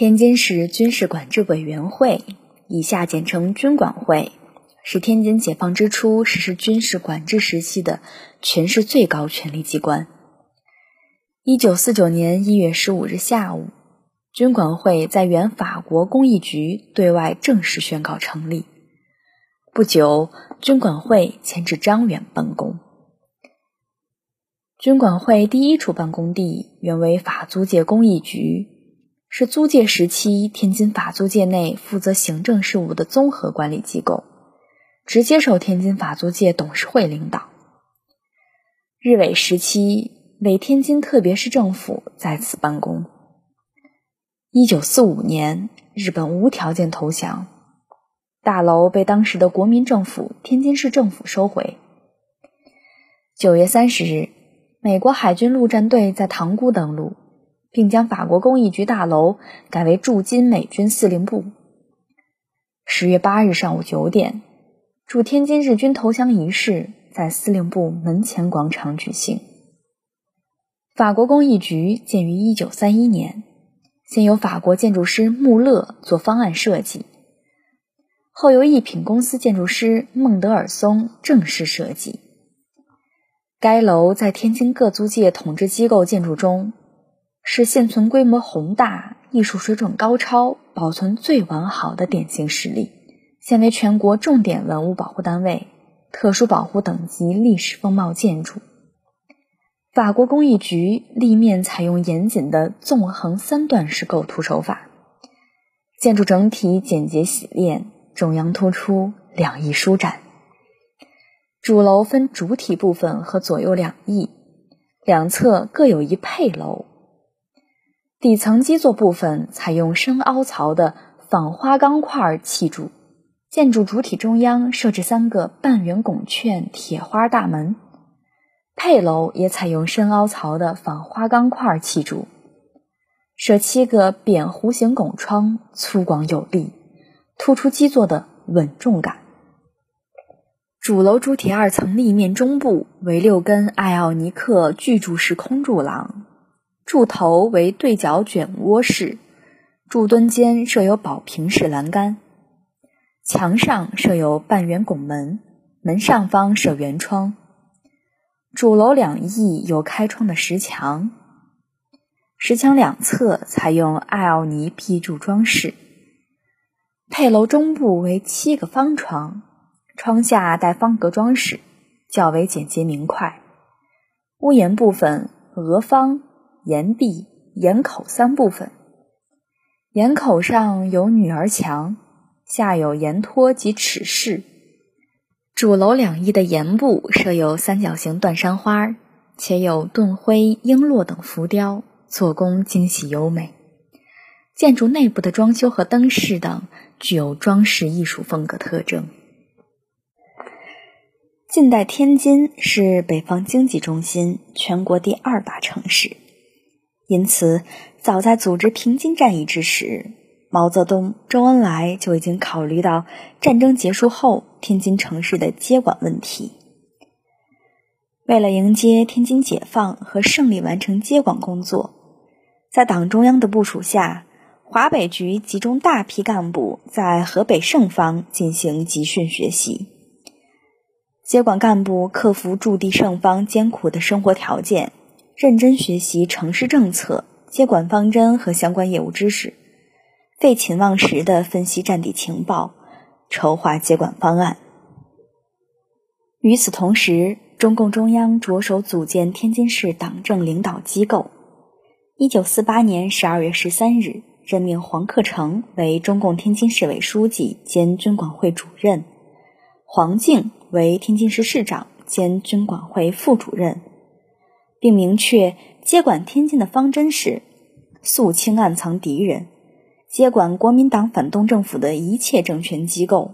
天津市军事管制委员会（以下简称军管会）是天津解放之初实施军事管制时期的全市最高权力机关。一九四九年一月十五日下午，军管会在原法国工艺局对外正式宣告成立。不久，军管会迁至张园办公。军管会第一处办公地原为法租界工艺局，是租界时期天津法租界内负责行政事务的综合管理机构，直接受天津法租界董事会领导。日伪时期。为天津特别市政府在此办公。一九四五年，日本无条件投降，大楼被当时的国民政府天津市政府收回。九月三十日，美国海军陆战队在塘沽登陆，并将法国工艺局大楼改为驻金美军司令部。十月八日上午九点，驻天津日军投降仪式在司令部门前广场举行。法国工艺局建于一九三一年，先由法国建筑师穆勒做方案设计，后由一品公司建筑师孟德尔松正式设计。该楼在天津各租界统治机构建筑中，是现存规模宏大、艺术水准高超、保存最完好的典型实例，现为全国重点文物保护单位、特殊保护等级历史风貌建筑。法国工艺局立面采用严谨的纵横三段式构图手法，建筑整体简洁洗练，中央突出，两翼舒展。主楼分主体部分和左右两翼，两侧各有一配楼。底层基座部分采用深凹槽的仿花钢块砌筑，建筑主体中央设置三个半圆拱券铁花大门。配楼也采用深凹槽的仿花钢块砌筑，设七个扁弧形拱窗，粗犷有力，突出基座的稳重感。主楼主体二层立面中部为六根艾奥尼克巨柱式空柱廊，柱头为对角卷窝式，柱墩间设有宝瓶式栏杆，墙上设有半圆拱门，门上方设圆窗。主楼两翼有开窗的石墙，石墙两侧采用艾奥尼壁柱装饰。配楼中部为七个方窗，窗下带方格装饰，较为简洁明快。屋檐部分额方、檐壁、檐口三部分，檐口上有女儿墙，下有檐托及齿室。主楼两翼的檐部设有三角形断山花，且有盾徽、璎珞等浮雕，做工精细优美。建筑内部的装修和灯饰等具有装饰艺术风格特征。近代天津是北方经济中心、全国第二大城市，因此早在组织平津战役之时。毛泽东、周恩来就已经考虑到战争结束后天津城市的接管问题。为了迎接天津解放和胜利完成接管工作，在党中央的部署下，华北局集中大批干部在河北盛方进行集训学习。接管干部克服驻地盛方艰苦的生活条件，认真学习城市政策、接管方针和相关业务知识。废寝忘食地分析战地情报，筹划接管方案。与此同时，中共中央着手组建天津市党政领导机构。一九四八年十二月十三日，任命黄克诚为中共天津市委书记兼军管会主任，黄敬为天津市市长兼军管会副主任，并明确接管天津的方针是肃清暗藏敌人。接管国民党反动政府的一切政权机构，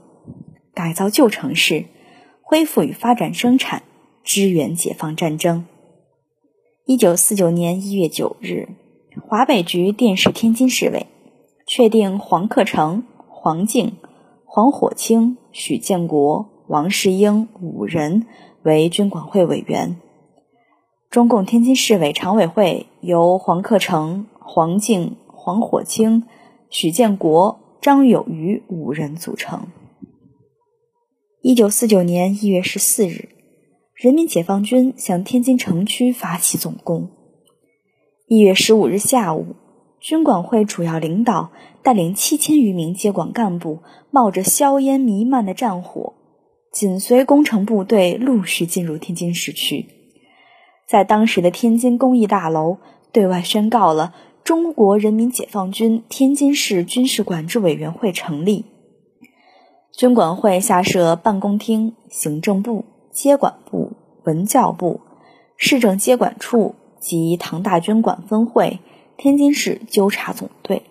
改造旧城市，恢复与发展生产，支援解放战争。一九四九年一月九日，华北局电示天津市委，确定黄克诚、黄敬、黄火清、许建国、王世英五人为军管会委员。中共天津市委常委会由黄克诚、黄敬、黄火清。许建国、张有余五人组成。一九四九年一月十四日，人民解放军向天津城区发起总攻。一月十五日下午，军管会主要领导带领七千余名接管干部，冒着硝烟弥漫的战火，紧随工程部队陆续进入天津市区。在当时的天津工艺大楼，对外宣告了中国人民解放军天津市军事管制委员会成立。军管会下设办公厅、行政部、接管部、文教部、市政接管处及唐大军管分会、天津市纠察总队。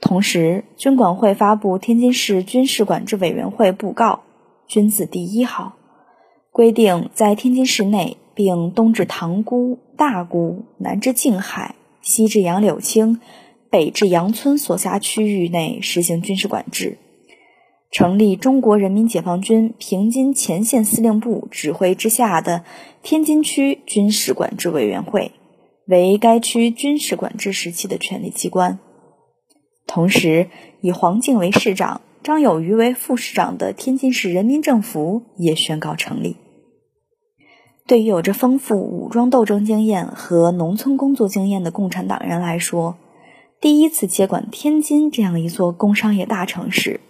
同时，军管会发布天津市军事管制委员会布告“军字第一号”，规定在天津市内，并东至塘沽、大沽，南至静海，西至杨柳青，北至杨村所辖区域内实行军事管制。成立中国人民解放军平津前线司令部指挥之下的天津区军事管制委员会，为该区军事管制时期的权力机关。同时，以黄敬为市长、张有余为副市长的天津市人民政府也宣告成立。对于有着丰富武装斗争经验和农村工作经验的共产党人来说，第一次接管天津这样一座工商业大城市。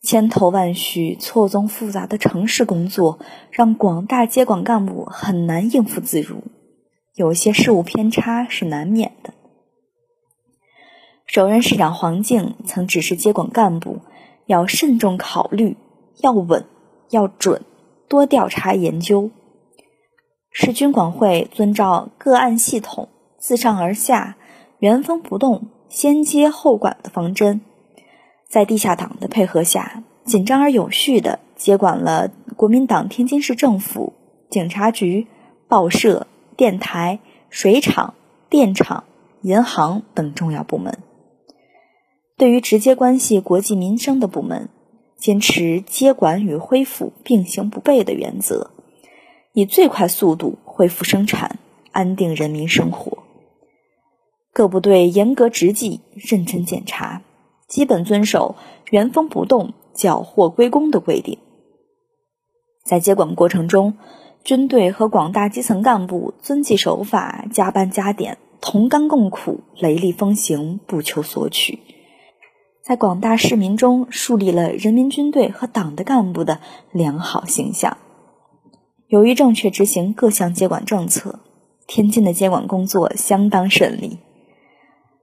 千头万绪、错综复杂的城市工作，让广大接管干部很难应付自如，有些事务偏差是难免的。首任市长黄敬曾指示接管干部要慎重考虑，要稳，要准，多调查研究。市军管会遵照个案系统、自上而下、原封不动、先接后管的方针。在地下党的配合下，紧张而有序地接管了国民党天津市政府、警察局、报社、电台、水厂、电厂、银行等重要部门。对于直接关系国计民生的部门，坚持接管与恢复并行不悖的原则，以最快速度恢复生产，安定人民生活。各部队严格执纪，认真检查。基本遵守原封不动缴获归公的规定。在接管过程中，军队和广大基层干部遵纪守法、加班加点、同甘共苦、雷厉风行、不求索取，在广大市民中树立了人民军队和党的干部的良好形象。由于正确执行各项接管政策，天津的接管工作相当顺利。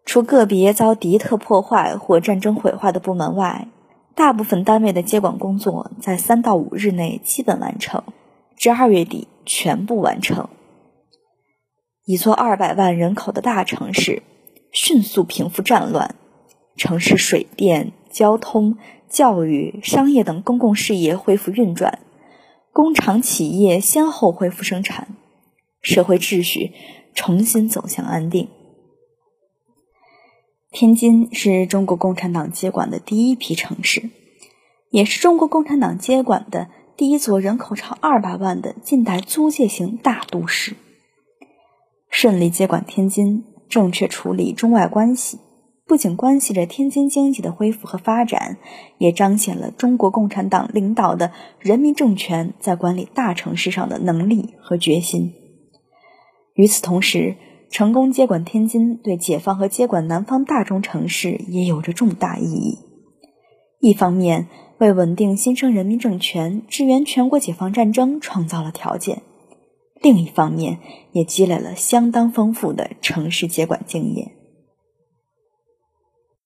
除个别遭敌特破坏或战争毁坏的部门外，大部分单位的接管工作在三到五日内基本完成，至二月底全部完成。一座二百万人口的大城市，迅速平复战乱，城市水电、交通、教育、商业等公共事业恢复运转，工厂企业先后恢复生产，社会秩序重新走向安定。天津是中国共产党接管的第一批城市，也是中国共产党接管的第一座人口超二百万的近代租界型大都市。顺利接管天津，正确处理中外关系，不仅关系着天津经济的恢复和发展，也彰显了中国共产党领导的人民政权在管理大城市上的能力和决心。与此同时，成功接管天津，对解放和接管南方大中城市也有着重大意义。一方面，为稳定新生人民政权、支援全国解放战争创造了条件；另一方面，也积累了相当丰富的城市接管经验。